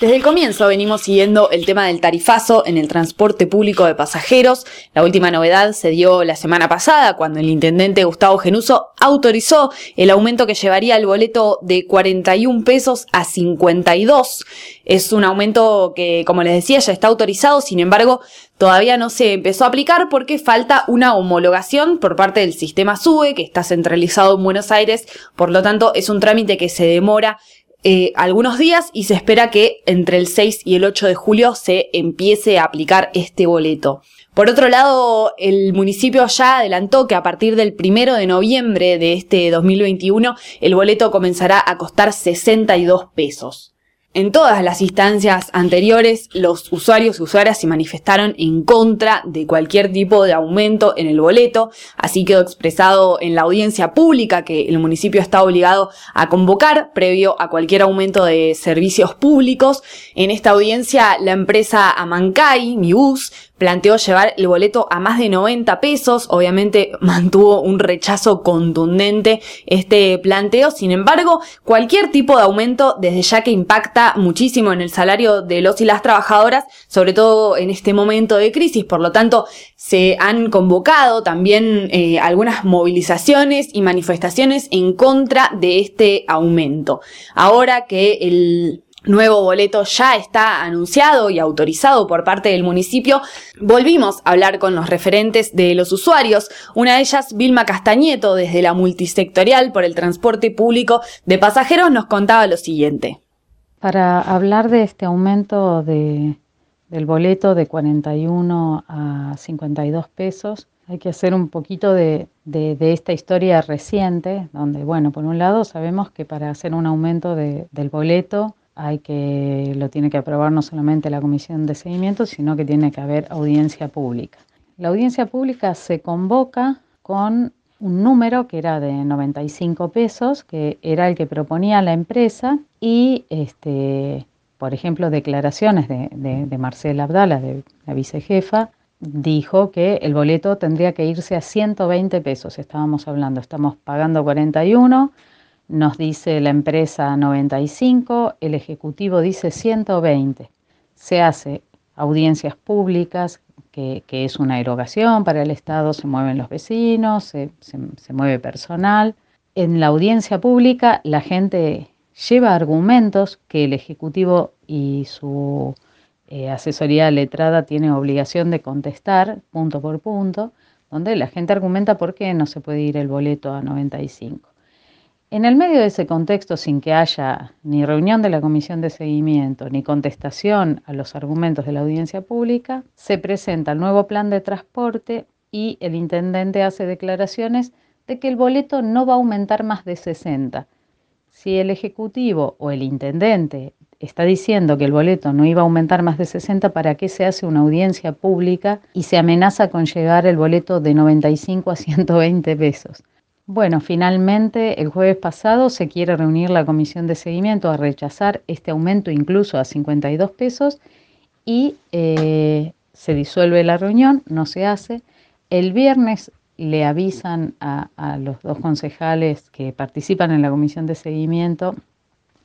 Desde el comienzo venimos siguiendo el tema del tarifazo en el transporte público de pasajeros. La última novedad se dio la semana pasada cuando el intendente Gustavo Genuso autorizó el aumento que llevaría el boleto de 41 pesos a 52. Es un aumento que, como les decía, ya está autorizado, sin embargo, todavía no se empezó a aplicar porque falta una homologación por parte del sistema SUBE, que está centralizado en Buenos Aires, por lo tanto es un trámite que se demora eh, algunos días y se espera que entre el 6 y el 8 de julio se empiece a aplicar este boleto. Por otro lado, el municipio ya adelantó que a partir del 1 de noviembre de este 2021 el boleto comenzará a costar 62 pesos. En todas las instancias anteriores, los usuarios y usuarias se manifestaron en contra de cualquier tipo de aumento en el boleto, así quedó expresado en la audiencia pública que el municipio está obligado a convocar previo a cualquier aumento de servicios públicos. En esta audiencia, la empresa Amancay, Mibus, planteó llevar el boleto a más de 90 pesos, obviamente mantuvo un rechazo contundente este planteo, sin embargo, cualquier tipo de aumento desde ya que impacta muchísimo en el salario de los y las trabajadoras, sobre todo en este momento de crisis, por lo tanto, se han convocado también eh, algunas movilizaciones y manifestaciones en contra de este aumento. Ahora que el nuevo boleto ya está anunciado y autorizado por parte del municipio, volvimos a hablar con los referentes de los usuarios. Una de ellas, Vilma Castañeto, desde la multisectorial por el transporte público de pasajeros, nos contaba lo siguiente. Para hablar de este aumento de, del boleto de 41 a 52 pesos, hay que hacer un poquito de, de, esta historia reciente, donde, bueno, por un lado sabemos que para hacer un aumento del boleto hay que, lo tiene que aprobar no solamente la comisión de seguimiento, sino que tiene que haber audiencia pública. La audiencia pública se convoca con un número que era de 95 pesos, que era el que proponía la empresa, y este, por ejemplo, declaraciones de, Marcela Abdala, de la vicejefa, dijo que el boleto tendría que irse a 120 pesos, estábamos hablando, estamos pagando 41, nos dice la empresa 95, el Ejecutivo dice 120. Se hace audiencias públicas, que, es una erogación para el Estado, se mueven los vecinos, se, mueve personal. En la audiencia pública la gente lleva argumentos que el Ejecutivo y su eh, asesoría letrada tiene obligación de contestar punto por punto, donde la gente argumenta por qué no se puede ir el boleto a 95. En el medio de ese contexto, sin que haya ni reunión de la comisión de seguimiento ni contestación a los argumentos de la audiencia pública, se presenta el nuevo plan de transporte y el intendente hace declaraciones de que el boleto no va a aumentar más de 60. Si el ejecutivo o el intendente está diciendo que el boleto no iba a aumentar más de 60, ¿para qué se hace una audiencia pública y se amenaza con llegar el boleto de 95 a 120 pesos? Bueno, finalmente el jueves pasado se quiere reunir la comisión de seguimiento a rechazar este aumento incluso a 52 pesos y eh, se disuelve la reunión, no se hace. El viernes le avisan a, los dos concejales que participan en la comisión de seguimiento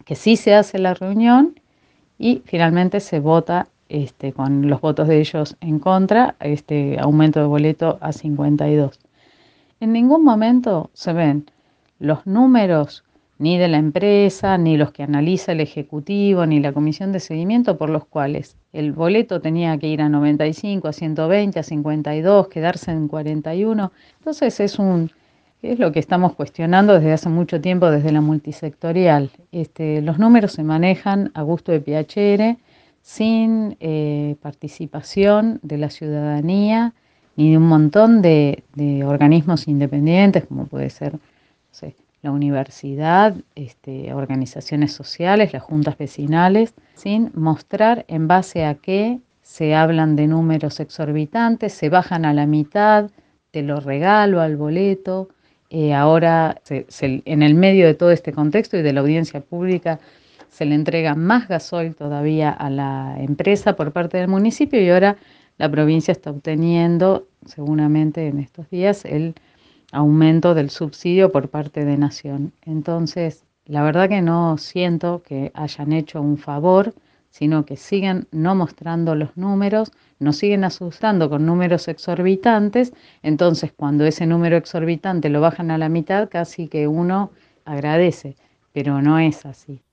que sí se hace la reunión y finalmente se vota este, con los votos de ellos en contra este aumento de boleto a 52. En ningún momento se ven los números ni de la empresa, ni los que analiza el Ejecutivo, ni la Comisión de Seguimiento, por los cuales el boleto tenía que ir a 95, a 120, a 52, quedarse en 41. Entonces es un es lo que estamos cuestionando desde hace mucho tiempo desde la multisectorial. Este, los números se manejan a gusto de Piacere, sin eh, participación de la ciudadanía ni de un montón de, organismos independientes, como puede ser la universidad, este, organizaciones sociales, las juntas vecinales, sin mostrar en base a qué se hablan de números exorbitantes, se bajan a la mitad, te lo regalo al boleto. Eh, ahora, en el medio de todo este contexto y de la audiencia pública, se le entrega más gasoil todavía a la empresa por parte del municipio y ahora la provincia está obteniendo seguramente en estos días el aumento del subsidio por parte de Nación. Entonces, la verdad que no siento que hayan hecho un favor, sino que siguen no mostrando los números, nos siguen asustando con números exorbitantes, entonces cuando ese número exorbitante lo bajan a la mitad, casi que uno agradece, pero no es así.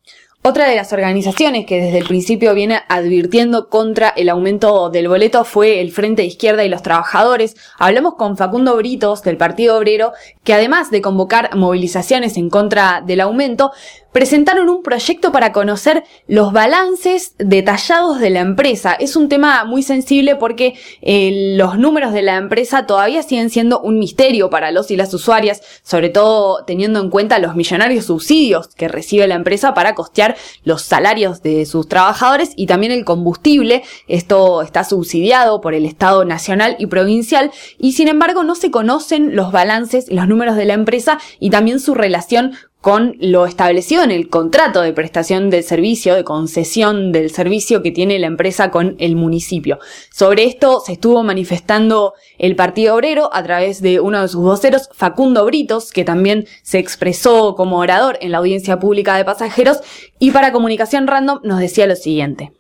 Otra de las organizaciones que desde el principio viene advirtiendo contra el aumento del boleto fue el Frente de Izquierda y los Trabajadores. Hablamos con Facundo Britos del Partido Obrero, que además de convocar movilizaciones en contra del aumento, presentaron un proyecto para conocer los balances detallados de la empresa. Es un tema muy sensible porque eh, los números de la empresa todavía siguen siendo un misterio para los y las usuarias, sobre todo teniendo en cuenta los millonarios subsidios que recibe la empresa para costear los salarios de sus trabajadores y también el combustible. Esto está subsidiado por el Estado nacional y provincial y sin embargo no se conocen los balances, los números de la empresa y también su relación con lo establecido en el contrato de prestación del servicio, de concesión del servicio que tiene la empresa con el municipio. Sobre esto se estuvo manifestando el Partido Obrero a través de uno de sus voceros, Facundo Britos, que también se expresó como orador en la audiencia pública de pasajeros y para Comunicación Random nos decía lo siguiente.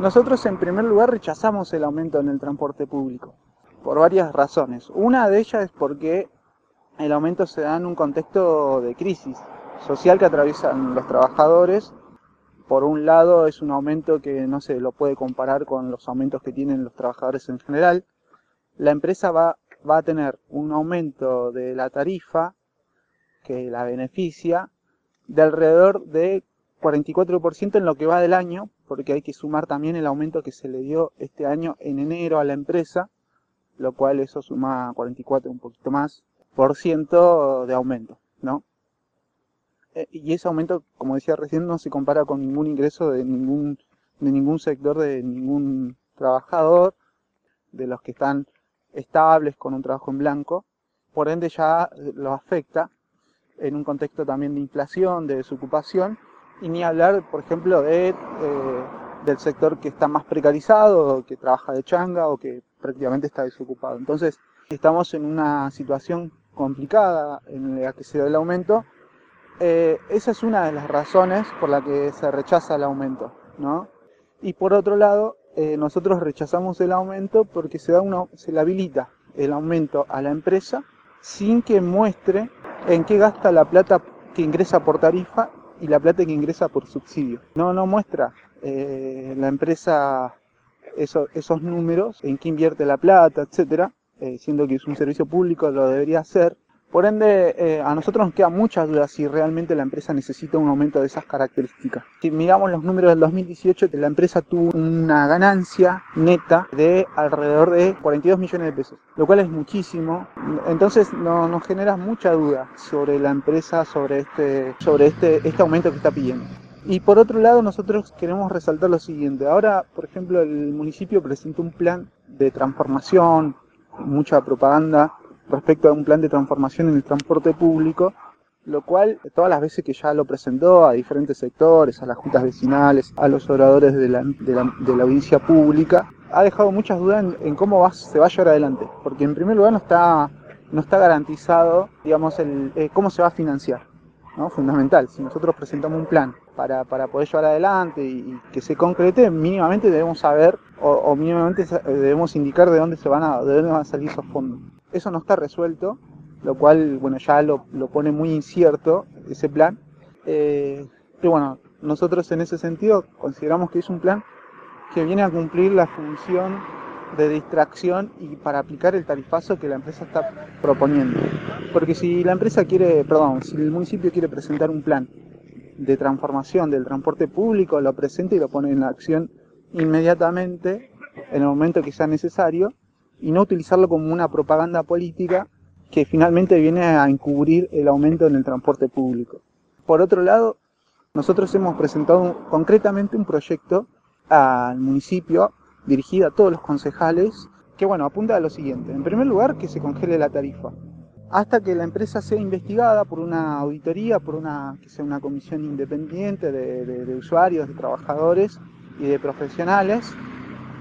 Nosotros en primer lugar rechazamos el aumento en el transporte público por varias razones. Una de ellas es porque el aumento se da en un contexto de crisis social que atraviesan los trabajadores. Por un lado es un aumento que no se lo puede comparar con los aumentos que tienen los trabajadores en general. La empresa va, va a tener un aumento de la tarifa que la beneficia de alrededor de 44% en lo que va del año, porque hay que sumar también el aumento que se le dio este año en enero a la empresa, lo cual eso suma 44, un poquito más, por ciento de aumento, ¿no? Eh, y ese aumento, como decía recién, no se compara con ningún ingreso de ningún, de ningún sector, de ningún trabajador, de los que están estables con un trabajo en blanco. Por ende ya lo afecta en un contexto también de inflación, de desocupación, y ni hablar, por ejemplo, de, eh, del sector que está más precarizado, que trabaja de changa o que prácticamente está desocupado. Entonces, estamos en una situación complicada en la que se da el aumento eh, esa es una de las razones por la que se rechaza el aumento, ¿no? Y por otro lado, eh, nosotros rechazamos el aumento porque se, da se le habilita el aumento a la empresa sin que muestre en qué gasta la plata que ingresa por tarifa y la plata que ingresa por subsidio. No, no muestra eh, la empresa esos números, en qué invierte la plata, etcétera, siendo que es un servicio público, lo debería hacer, por ende, eh, a nosotros nos quedan muchas dudas si realmente la empresa necesita un aumento de esas características. Si miramos los números del 2018, la empresa tuvo una ganancia neta de alrededor de 42 millones de pesos, lo cual es muchísimo. Entonces no, nos genera mucha duda sobre la empresa, sobre este, sobre este, este aumento que está pidiendo. Y por otro lado, nosotros queremos resaltar lo siguiente. Ahora, por ejemplo, el municipio presentó un plan de transformación, mucha propaganda respecto a un plan de transformación en el transporte público, lo cual todas las veces que ya lo presentó a diferentes sectores, a las juntas vecinales, a los oradores de la, audiencia pública, ha dejado muchas dudas en, cómo va, se va a llevar adelante, porque en primer lugar no está, no está garantizado, digamos, el, eh, cómo se va a financiar, ¿no? fundamental. Si nosotros presentamos un plan para, poder llevar adelante y, que se concrete, mínimamente debemos saber o, mínimamente debemos indicar de dónde se van a, de dónde van a salir esos fondos. Eso no está resuelto, lo cual, bueno, ya lo, pone muy incierto ese plan. Eh, y bueno, nosotros en ese sentido consideramos que es un plan que viene a cumplir la función de distracción y para aplicar el tarifazo que la empresa está proponiendo. Porque si la empresa quiere, perdón, si el municipio quiere presentar un plan de transformación del transporte público, lo presenta y lo pone en acción inmediatamente en el momento que sea necesario y no utilizarlo como una propaganda política que finalmente viene a encubrir el aumento en el transporte público. Por otro lado, nosotros hemos presentado concretamente un proyecto al municipio dirigido a todos los concejales que bueno, apunta a lo siguiente. En primer lugar, que se congele la tarifa hasta que la empresa sea investigada por una auditoría, por una que sea una comisión independiente de usuarios, de trabajadores y de profesionales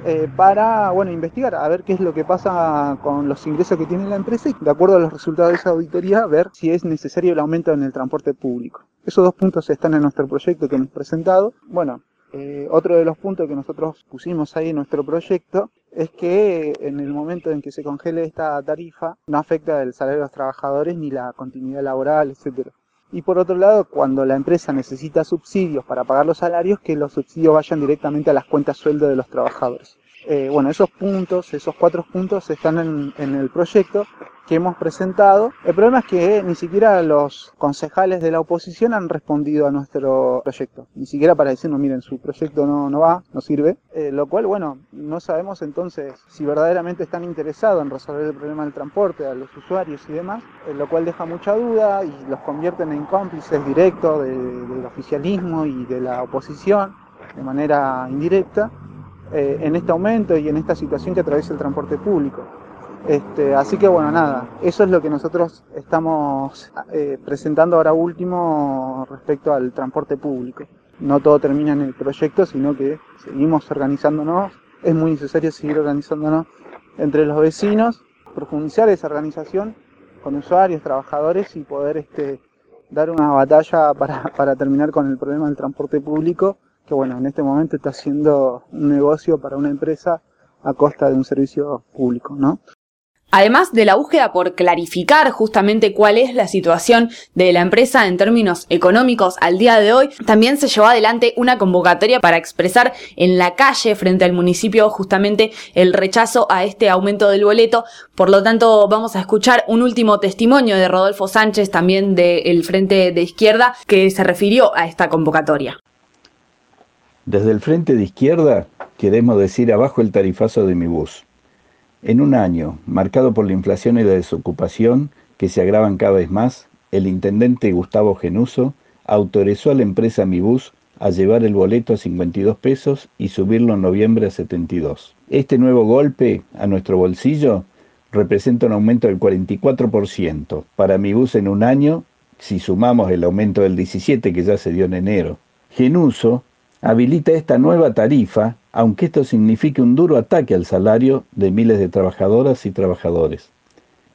eh, para bueno, investigar, a ver qué es lo que pasa con los ingresos que tiene la empresa y de acuerdo a los resultados de esa auditoría ver si es necesario el aumento en el transporte público. Esos dos puntos están en nuestro proyecto que hemos presentado. Bueno, Eh, otro de los puntos que nosotros pusimos ahí en nuestro proyecto es que en el momento en que se congele esta tarifa no afecta el salario de los trabajadores ni la continuidad laboral, etcétera. Y por otro lado, cuando la empresa necesita subsidios para pagar los salarios, que los subsidios vayan directamente a las cuentas sueldo de los trabajadores. Eh, bueno, esos puntos, esos cuatro puntos están en, el proyecto que hemos presentado. El problema es que ni siquiera los concejales de la oposición han respondido a nuestro proyecto. Ni siquiera para decirnos, miren, su proyecto no, no va, no sirve. Eh, lo cual, bueno, no sabemos entonces si verdaderamente están interesados en resolver el problema del transporte a los usuarios y demás, eh, lo cual deja mucha duda y los convierten en cómplices directos del oficialismo y de la oposición de manera indirecta. Eh, en este aumento y en esta situación que atraviesa el transporte público. Este, así que bueno, nada, eso es lo que nosotros estamos eh, presentando ahora último respecto al transporte público. No todo termina en el proyecto, sino que seguimos organizándonos. Es muy necesario seguir organizándonos entre los vecinos, profundizar esa organización con usuarios, trabajadores y poder este, dar una batalla para, para terminar con el problema del transporte público que bueno, en este momento está haciendo un negocio para una empresa a costa de un servicio público, ¿no? Además de la búsqueda por clarificar justamente cuál es la situación de la empresa en términos económicos al día de hoy, también se llevó adelante una convocatoria para expresar en la calle frente al municipio justamente el rechazo a este aumento del boleto. Por lo tanto, vamos a escuchar un último testimonio de Rodolfo Sánchez, también del Frente de Izquierda, que se refirió a esta convocatoria. Desde el frente de izquierda queremos decir abajo el tarifazo de mi bus. En un año, marcado por la inflación y la desocupación, que se agravan cada vez más, el intendente Gustavo Genuso autorizó a la empresa Mi Bus a llevar el boleto a 52 pesos y subirlo en noviembre a 72. Este nuevo golpe a nuestro bolsillo representa un aumento del 44% para Mi Bus en un año, si sumamos el aumento del 17 que ya se dio en enero. Genuso habilita esta nueva tarifa, aunque esto signifique un duro ataque al salario de miles de trabajadoras y trabajadores,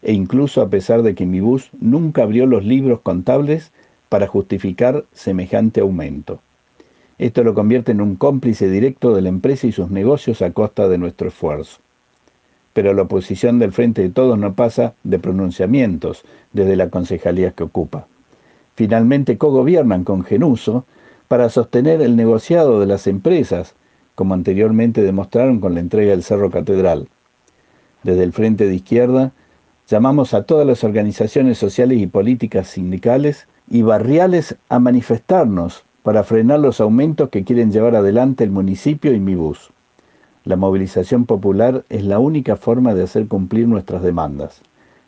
e incluso a pesar de que mi bus nunca abrió los libros contables para justificar semejante aumento. Esto lo convierte en un cómplice directo de la empresa y sus negocios a costa de nuestro esfuerzo. Pero la oposición del Frente de Todos no pasa de pronunciamientos desde la concejalía que ocupa. Finalmente cogobiernan con Genuso para sostener el negociado de las empresas, como anteriormente demostraron con la entrega del Cerro Catedral. Desde el Frente de Izquierda, llamamos a todas las organizaciones sociales y políticas sindicales y barriales a manifestarnos para frenar los aumentos que quieren llevar adelante el municipio y mi bus. La movilización popular es la única forma de hacer cumplir nuestras demandas.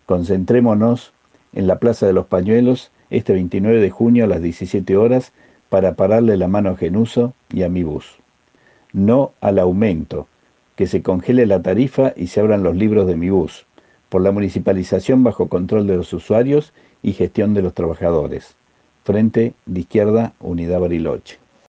Concentrémonos en la Plaza de los Pañuelos este 29 de junio a las 17 horas para pararle la mano a Genuso y a mi bus. No al aumento, que se congele la tarifa y se abran los libros de mi bus, por la municipalización bajo control de los usuarios y gestión de los trabajadores. Frente de Izquierda, Unidad Bariloche.